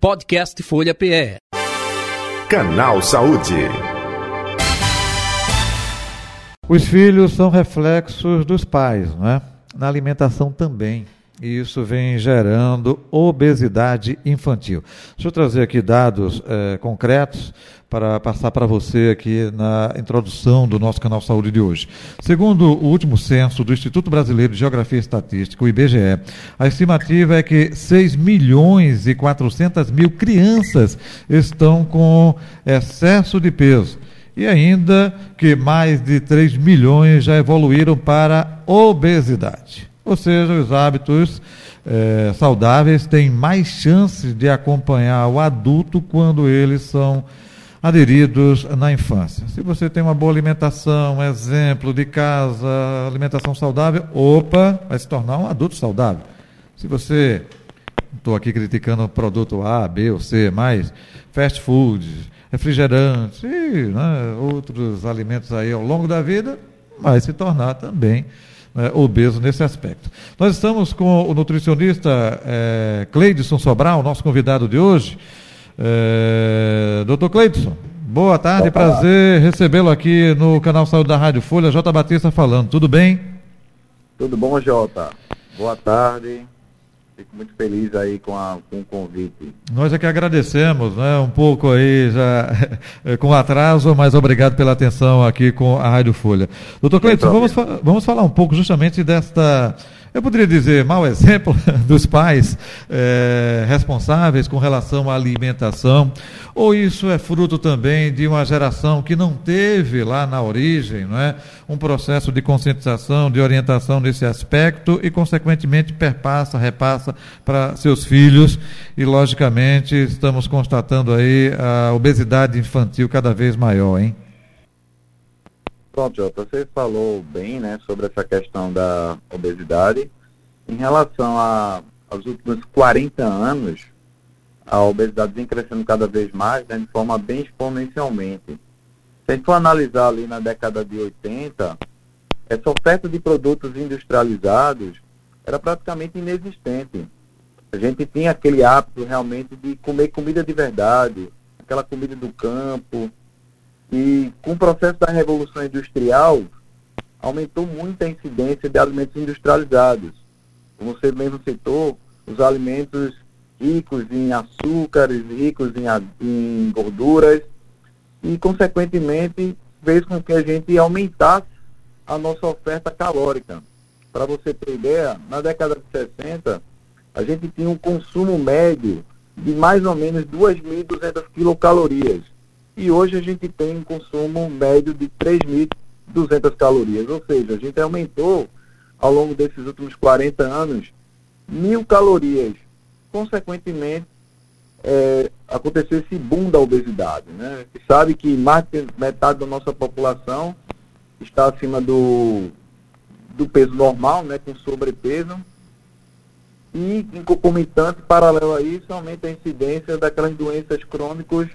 Podcast Folha PE. Canal Saúde. Os filhos são reflexos dos pais, não é? Na alimentação também. E isso vem gerando obesidade infantil. Deixa eu trazer aqui dados é, concretos para passar para você aqui na introdução do nosso canal Saúde de hoje. Segundo o último censo do Instituto Brasileiro de Geografia e Estatística, o IBGE, a estimativa é que 6 milhões e 400 mil crianças estão com excesso de peso e ainda que mais de 3 milhões já evoluíram para obesidade. Ou seja, os hábitos eh, saudáveis têm mais chances de acompanhar o adulto quando eles são aderidos na infância. Se você tem uma boa alimentação, exemplo de casa, alimentação saudável, opa, vai se tornar um adulto saudável. Se você, estou aqui criticando o produto A, B ou C, mais fast food, refrigerantes e né, outros alimentos aí ao longo da vida, vai se tornar também né, obeso nesse aspecto. Nós estamos com o nutricionista é, Cleidson Sobral, nosso convidado de hoje. É, doutor Cleidson, boa tarde, prazer recebê-lo aqui no canal Saúde da Rádio Folha. J. Batista falando, tudo bem? Tudo bom, Jota? Boa tarde. Fico muito feliz aí com, a, com o convite. Nós é que agradecemos, né? Um pouco aí já com atraso, mas obrigado pela atenção aqui com a Rádio Folha. Doutor Cleiton, vamos, vamos falar um pouco justamente desta eu poderia dizer, mau exemplo dos pais é, responsáveis com relação à alimentação, ou isso é fruto também de uma geração que não teve lá na origem não é, um processo de conscientização, de orientação nesse aspecto e, consequentemente, perpassa, repassa para seus filhos e, logicamente, estamos constatando aí a obesidade infantil cada vez maior, hein? Pronto, Jota, você falou bem né, sobre essa questão da obesidade. Em relação a, aos últimos 40 anos, a obesidade vem crescendo cada vez mais, né, de forma bem exponencialmente. Se a gente for analisar ali na década de 80, essa oferta de produtos industrializados era praticamente inexistente. A gente tinha aquele hábito realmente de comer comida de verdade, aquela comida do campo, e com o processo da Revolução Industrial, aumentou muito a incidência de alimentos industrializados. Como você mesmo citou, os alimentos ricos em açúcares, ricos em, em gorduras, e, consequentemente, fez com que a gente aumentasse a nossa oferta calórica. Para você ter ideia, na década de 60, a gente tinha um consumo médio de mais ou menos 2.200 quilocalorias e hoje a gente tem um consumo médio de 3.200 calorias, ou seja, a gente aumentou ao longo desses últimos 40 anos mil calorias. Consequentemente, é, aconteceu esse boom da obesidade. Né? Gente sabe que mais de metade da nossa população está acima do, do peso normal, né, com sobrepeso. E, em concomitante, paralelo a isso, aumenta a incidência daquelas doenças crônicas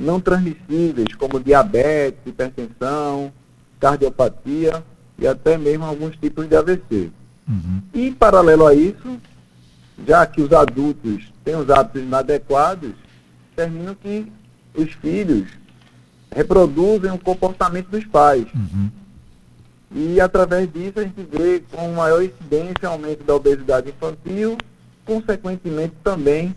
não transmissíveis, como diabetes, hipertensão, cardiopatia e até mesmo alguns tipos de AVC. Uhum. E, paralelo a isso, já que os adultos têm os hábitos inadequados, termina que os filhos reproduzem o comportamento dos pais. Uhum. E, através disso, a gente vê com maior incidência aumento da obesidade infantil, consequentemente também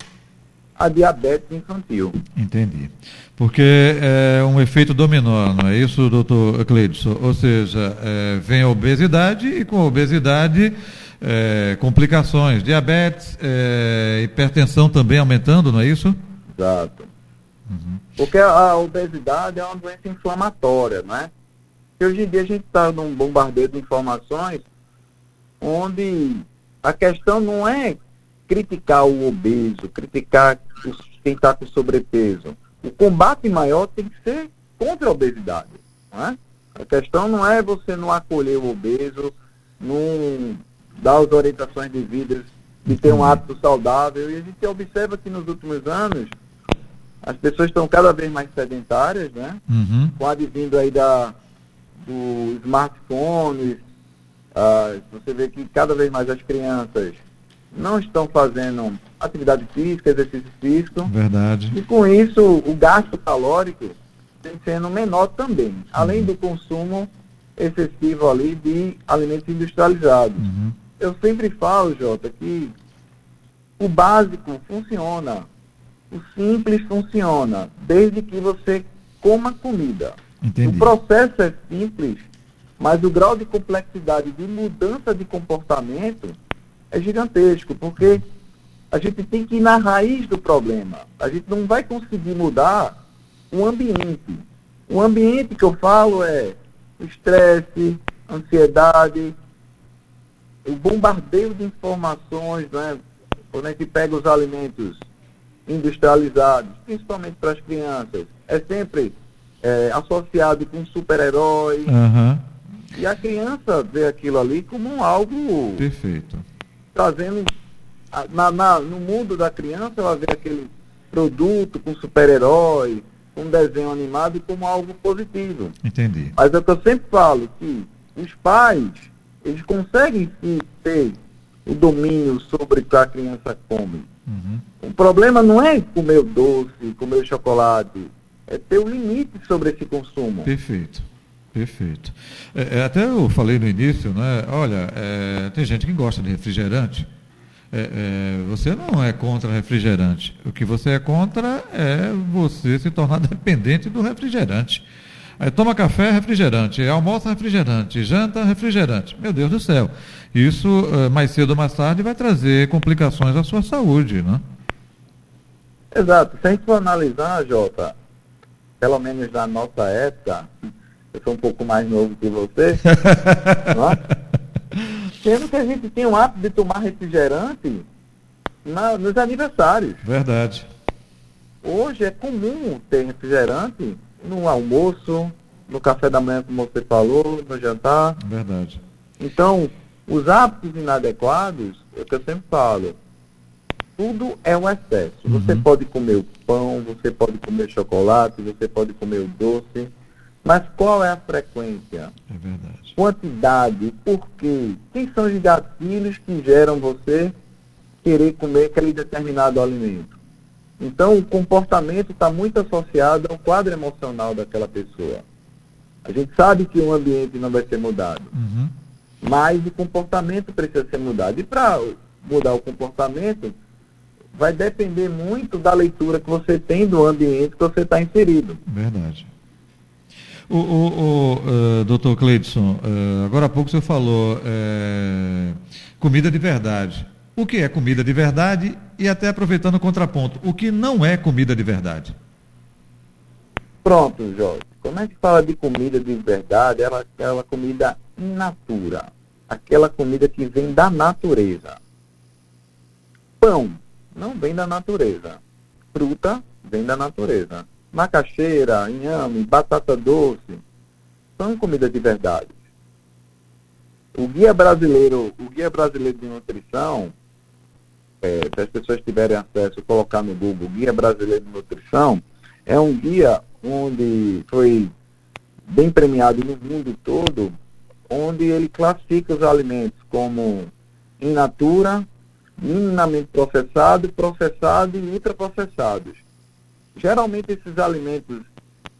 a diabetes infantil. Entendi. Porque é um efeito dominó, não é isso, doutor Cleidson? Ou seja, é, vem a obesidade e com a obesidade é, complicações, diabetes, é, hipertensão também aumentando, não é isso? Exato. Uhum. Porque a obesidade é uma doença inflamatória, não é? E hoje em dia a gente está num bombardeio de informações onde a questão não é criticar o obeso, criticar os, quem está com sobrepeso. O combate maior tem que ser contra a obesidade. É? A questão não é você não acolher o obeso, não dar as orientações devidas de ter um uhum. hábito saudável. E a gente observa que nos últimos anos as pessoas estão cada vez mais sedentárias, né? Uhum. Com a advindo aí da, do smartphone, uh, você vê que cada vez mais as crianças não estão fazendo atividade física, exercício físico. Verdade. E com isso, o gasto calórico tem sendo menor também, além uhum. do consumo excessivo ali de alimentos industrializados. Uhum. Eu sempre falo, Jota, que o básico funciona, o simples funciona, desde que você coma comida. Entendi. O processo é simples, mas o grau de complexidade de mudança de comportamento é gigantesco, porque a gente tem que ir na raiz do problema. A gente não vai conseguir mudar o ambiente. O ambiente que eu falo é estresse, ansiedade, o bombardeio de informações, né? Quando a gente pega os alimentos industrializados, principalmente para as crianças, é sempre é, associado com super-herói. Uhum. E a criança vê aquilo ali como algo. Perfeito. Trazendo. Na, na, no mundo da criança, ela vê aquele produto com super-herói, com desenho animado como algo positivo. Entendi. Mas é o que eu sempre falo, que os pais, eles conseguem sim ter o domínio sobre o que a criança come. Uhum. O problema não é comer o doce, comer o chocolate, é ter o um limite sobre esse consumo. Perfeito. Perfeito. É, é, até eu falei no início, né? Olha, é, tem gente que gosta de refrigerante. É, é, você não é contra refrigerante. O que você é contra é você se tornar dependente do refrigerante. Aí toma café, refrigerante, almoça, refrigerante, janta, refrigerante. Meu Deus do céu. Isso, é, mais cedo ou mais tarde, vai trazer complicações à sua saúde, né? Exato. Se a gente for analisar, Jota, pelo menos na nossa época, eu sou um pouco mais novo que você, sendo que a gente tinha o hábito de tomar refrigerante na, nos aniversários. Verdade. Hoje é comum ter refrigerante no almoço, no café da manhã, como você falou, no jantar. Verdade. Então, os hábitos inadequados, é o que eu sempre falo, tudo é um excesso. Uhum. Você pode comer o pão, você pode comer chocolate, você pode comer o doce, mas qual é a frequência? É verdade. Quantidade, por quê? Quem são os gatilhos que geram você querer comer aquele determinado alimento? Então, o comportamento está muito associado ao quadro emocional daquela pessoa. A gente sabe que o ambiente não vai ser mudado, uhum. mas o comportamento precisa ser mudado. E para mudar o comportamento, vai depender muito da leitura que você tem do ambiente que você está inserido. Verdade. O, o, o uh, doutor Cleidson, uh, agora há pouco você falou uh, comida de verdade. O que é comida de verdade e até aproveitando o contraponto, o que não é comida de verdade? Pronto, Jorge. Como é que fala de comida de verdade? Ela é aquela comida in natura. Aquela comida que vem da natureza. Pão não vem da natureza. Fruta vem da natureza. Macaxeira, inhame, batata doce são comidas de verdade. O guia brasileiro, o guia brasileiro de nutrição, é, se as pessoas tiverem acesso, colocar no Google, Guia Brasileiro de Nutrição, é um guia onde foi bem premiado no mundo todo, onde ele classifica os alimentos como in natura, minimamente processado, processado e ultraprocessados. Geralmente esses alimentos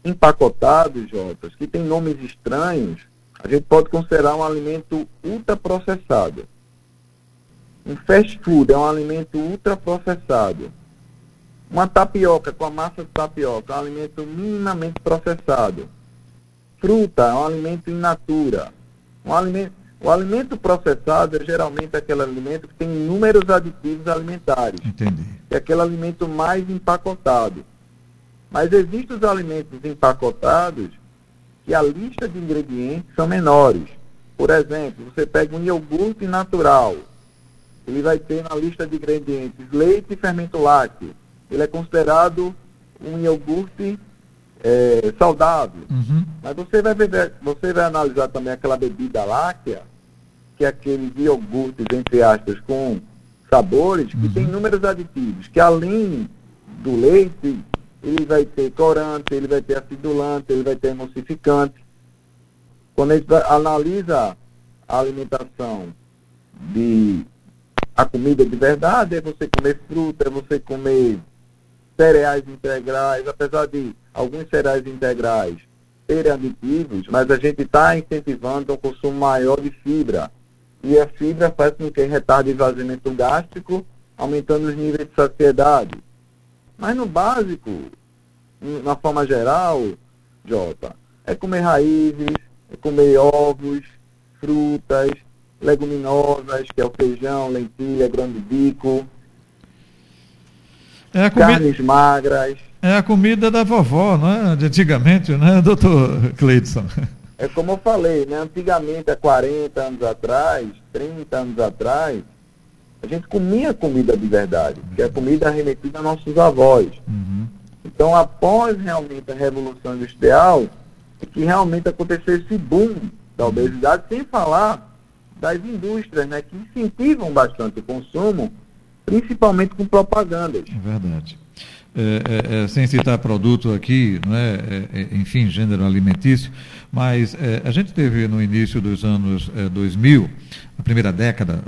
empacotados, Jotas, que têm nomes estranhos, a gente pode considerar um alimento ultraprocessado. Um fast food é um alimento ultraprocessado. Uma tapioca com a massa de tapioca é um alimento minimamente processado. Fruta é um alimento in natura. Um alimento o alimento processado é geralmente aquele alimento que tem inúmeros aditivos alimentares. Entendi. É aquele alimento mais empacotado. Mas existem os alimentos empacotados que a lista de ingredientes são menores. Por exemplo, você pega um iogurte natural. Ele vai ter na lista de ingredientes leite e fermento lácteo. Ele é considerado um iogurte é, saudável. Uhum. Mas você vai, ver, você vai analisar também aquela bebida láctea que é aqueles iogurtes, entre aspas, com sabores, que uhum. tem inúmeros aditivos, que além do leite, ele vai ter corante, ele vai ter acidulante, ele vai ter emulsificante. Quando a gente analisa a alimentação de a comida de verdade é você comer fruta, é você comer cereais integrais, apesar de alguns cereais integrais terem aditivos, mas a gente está incentivando um consumo maior de fibra. E a fibra faz com que retarde o esvaziamento gástrico, aumentando os níveis de saciedade. Mas no básico, na forma geral, Jota, é comer raízes, é comer ovos, frutas, leguminosas, que é o feijão, lentilha, grão de bico, é carnes magras. É a comida da vovó, não é? De antigamente, né, doutor Cleidson? É como eu falei, né? Antigamente, há 40 anos atrás, 30 anos atrás, a gente comia comida de verdade, que é a comida remetida a nossos avós. Uhum. Então, após realmente a Revolução Industrial, é que realmente aconteceu esse boom da obesidade, sem falar das indústrias, né, que incentivam bastante o consumo, principalmente com propagandas. É verdade. É, é, é, sem citar produto aqui, né, enfim, gênero alimentício, mas a gente teve no início dos anos 2000, a primeira década,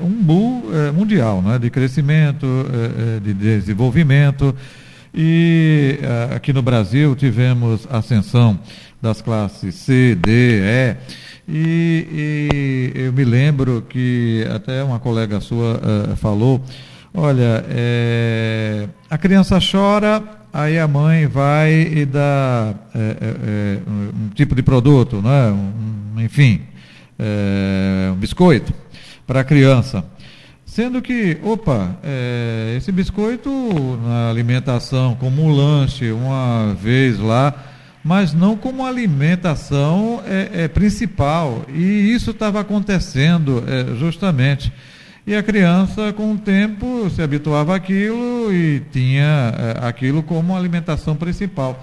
um boom mundial de crescimento, de desenvolvimento, e aqui no Brasil tivemos ascensão das classes C, D, E, e, e eu me lembro que até uma colega sua falou, olha, é, a criança chora, aí a mãe vai e dá é, é, um tipo de produto, né? Um, enfim, um biscoito para a criança. Sendo que, opa, é, esse biscoito na alimentação, como um lanche, uma vez lá, mas não como alimentação é, é principal. E isso estava acontecendo é, justamente. E a criança, com o tempo, se habituava àquilo e tinha é, aquilo como alimentação principal.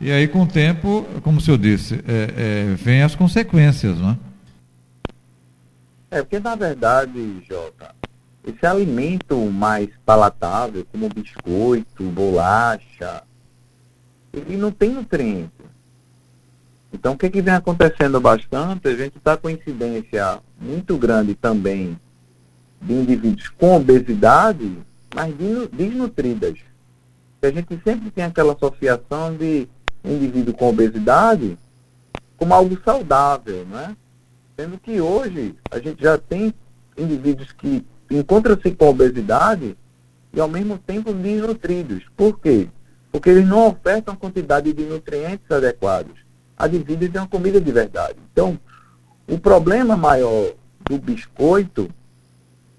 E aí, com o tempo, como o senhor disse, é, é, vem as consequências, não é? É, porque na verdade, Jota, esse alimento mais palatável, como biscoito, bolacha, ele não tem nutrientes. Então, o que, que vem acontecendo bastante? A gente está com incidência muito grande também de indivíduos com obesidade, mas desnutridas. A gente sempre tem aquela associação de indivíduo com obesidade como algo saudável, né? Sendo que hoje a gente já tem indivíduos que encontram-se com obesidade e ao mesmo tempo desnutridos. Por quê? Porque eles não ofertam quantidade de nutrientes adequados advindas de uma comida de verdade. Então, o problema maior do biscoito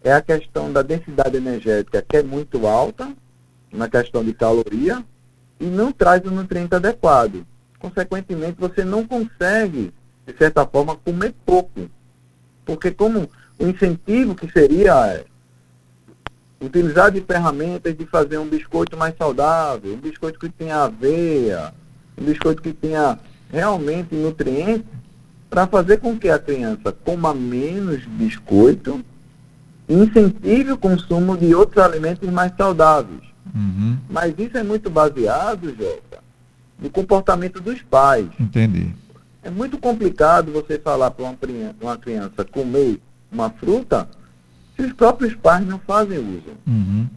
é a questão da densidade energética, que é muito alta, na questão de caloria, e não traz o nutriente adequado. Consequentemente, você não consegue, de certa forma, comer pouco. Porque como o incentivo que seria é, utilizar de ferramentas de fazer um biscoito mais saudável, um biscoito que tenha aveia, um biscoito que tenha realmente nutrientes para fazer com que a criança coma menos biscoito incentive o consumo de outros alimentos mais saudáveis. Uhum. Mas isso é muito baseado, Jota, no comportamento dos pais. Entendi. É muito complicado você falar para uma, criança comer uma fruta se os próprios pais não fazem uso. Uhum.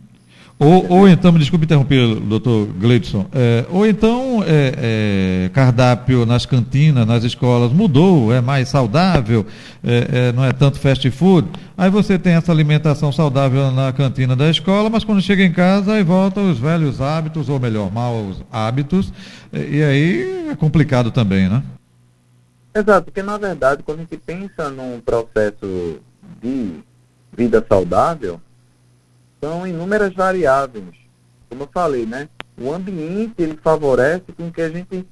Ou, ou então, me desculpe interromper, doutor Gleidson, é, ou então é, é, cardápio nas cantinas, nas escolas mudou, é mais saudável, é, é, não é tanto fast food. Aí você tem essa alimentação saudável na cantina da escola, mas quando chega em casa, aí volta os velhos hábitos, ou melhor, maus hábitos, e aí é complicado também, né? Exato, porque na verdade, quando a gente pensa num processo de vida saudável, são inúmeras variáveis. Como eu falei, né? O ambiente ele favorece com que a gente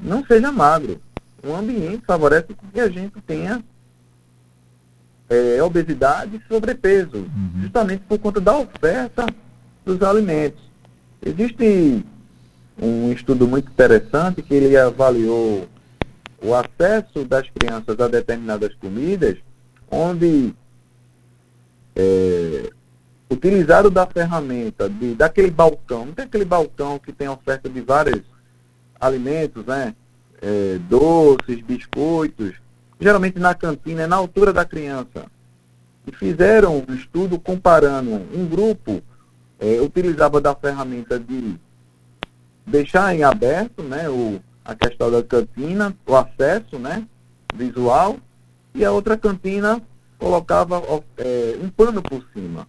não seja magro. O ambiente favorece com que a gente tenha é, obesidade e sobrepeso, uhum. justamente por conta da oferta dos alimentos. Existe um estudo muito interessante que ele avaliou o acesso das crianças a determinadas comidas, onde é, utilizaram da ferramenta, de, daquele balcão, não tem aquele balcão que tem oferta de vários alimentos, né? É, doces, biscoitos, geralmente na cantina, é na altura da criança. e fizeram um estudo comparando um grupo é, utilizava da ferramenta de deixar em aberto né, o, a questão da cantina, o acesso né, visual, e a outra cantina colocava é, um pano por cima.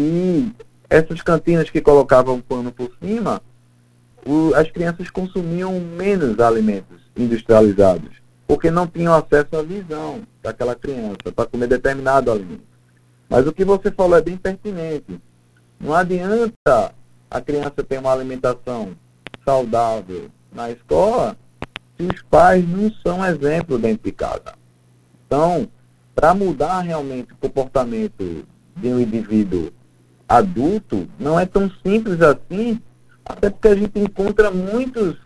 E essas cantinas que colocavam pano por cima, o, as crianças consumiam menos alimentos industrializados, porque não tinham acesso à visão daquela criança para comer determinado alimento. Mas o que você falou é bem pertinente. Não adianta a criança ter uma alimentação saudável na escola se os pais não são exemplo dentro de casa. Então, para mudar realmente o comportamento de um indivíduo adulto, não é tão simples assim, até porque a gente encontra muitos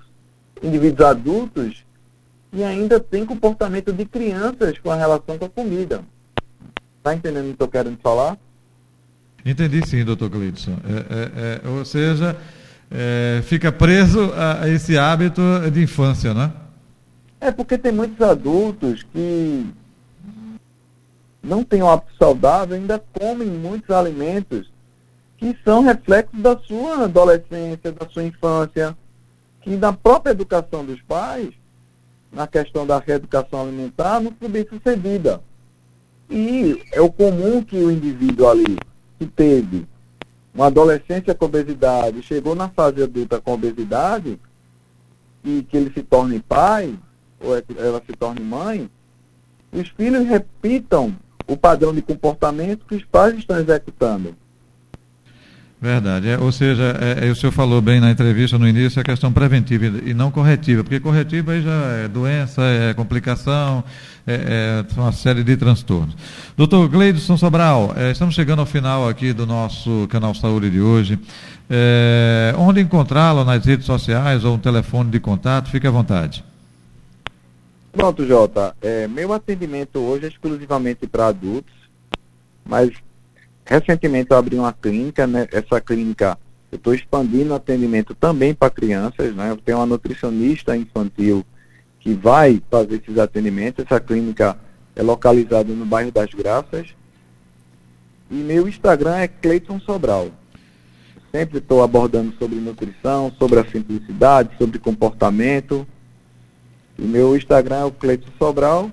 indivíduos adultos que ainda têm comportamento de crianças com a relação com a comida. Está entendendo o que estou querendo falar? Entendi sim, doutor Gleidson. É, é, é, ou seja, é, fica preso a, a, esse hábito de infância, né? É porque tem muitos adultos que não têm um hábito saudável, ainda comem muitos alimentos que são reflexos da sua adolescência, da sua infância, que na própria educação dos pais, na questão da reeducação alimentar, não foi bem sucedida. E é o comum que o indivíduo ali que teve uma adolescência com obesidade, chegou na fase adulta com obesidade, e que ele se torne pai, ou é ela se torne mãe, os filhos repitam o padrão de comportamento que os pais estão executando. Verdade. É, ou seja, é, é, o senhor falou bem na entrevista no início a questão preventiva e não corretiva, porque corretiva aí já é doença, é complicação, é, é uma série de transtornos. Doutor Gleidson Sobral, é, estamos chegando ao final aqui do nosso canal Saúde de hoje. É, onde encontrá-lo nas redes sociais ou um telefone de contato? Fique à vontade. Pronto, Jota. Meu atendimento hoje é exclusivamente para adultos, mas Recentemente eu abri uma clínica, né? Essa clínica eu estou expandindo atendimento também para crianças, né? Eu tenho uma nutricionista infantil que vai fazer esses atendimentos. Essa clínica é localizada no bairro das Graças. E meu Instagram é Cleiton Sobral. Sempre estou abordando sobre nutrição, sobre a simplicidade, sobre comportamento. E meu Instagram é o Cleiton Sobral.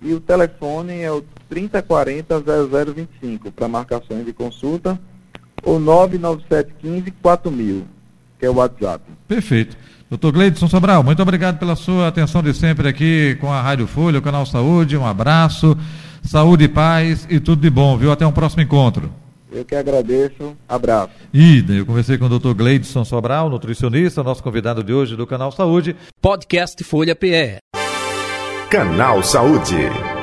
E o telefone é o 3040 0025 para marcações de consulta ou 99715 4000, que é o WhatsApp. Perfeito. Doutor Gleidson Sobral, muito obrigado pela sua atenção de sempre aqui com a Rádio Folha, o Canal Saúde. Um abraço, saúde e paz e tudo de bom, viu? Até um próximo encontro. Eu que agradeço. Abraço. Ida, eu conversei com o doutor Gleidson Sobral, nutricionista, nosso convidado de hoje do Canal Saúde. Podcast Folha PE. Canal Saúde.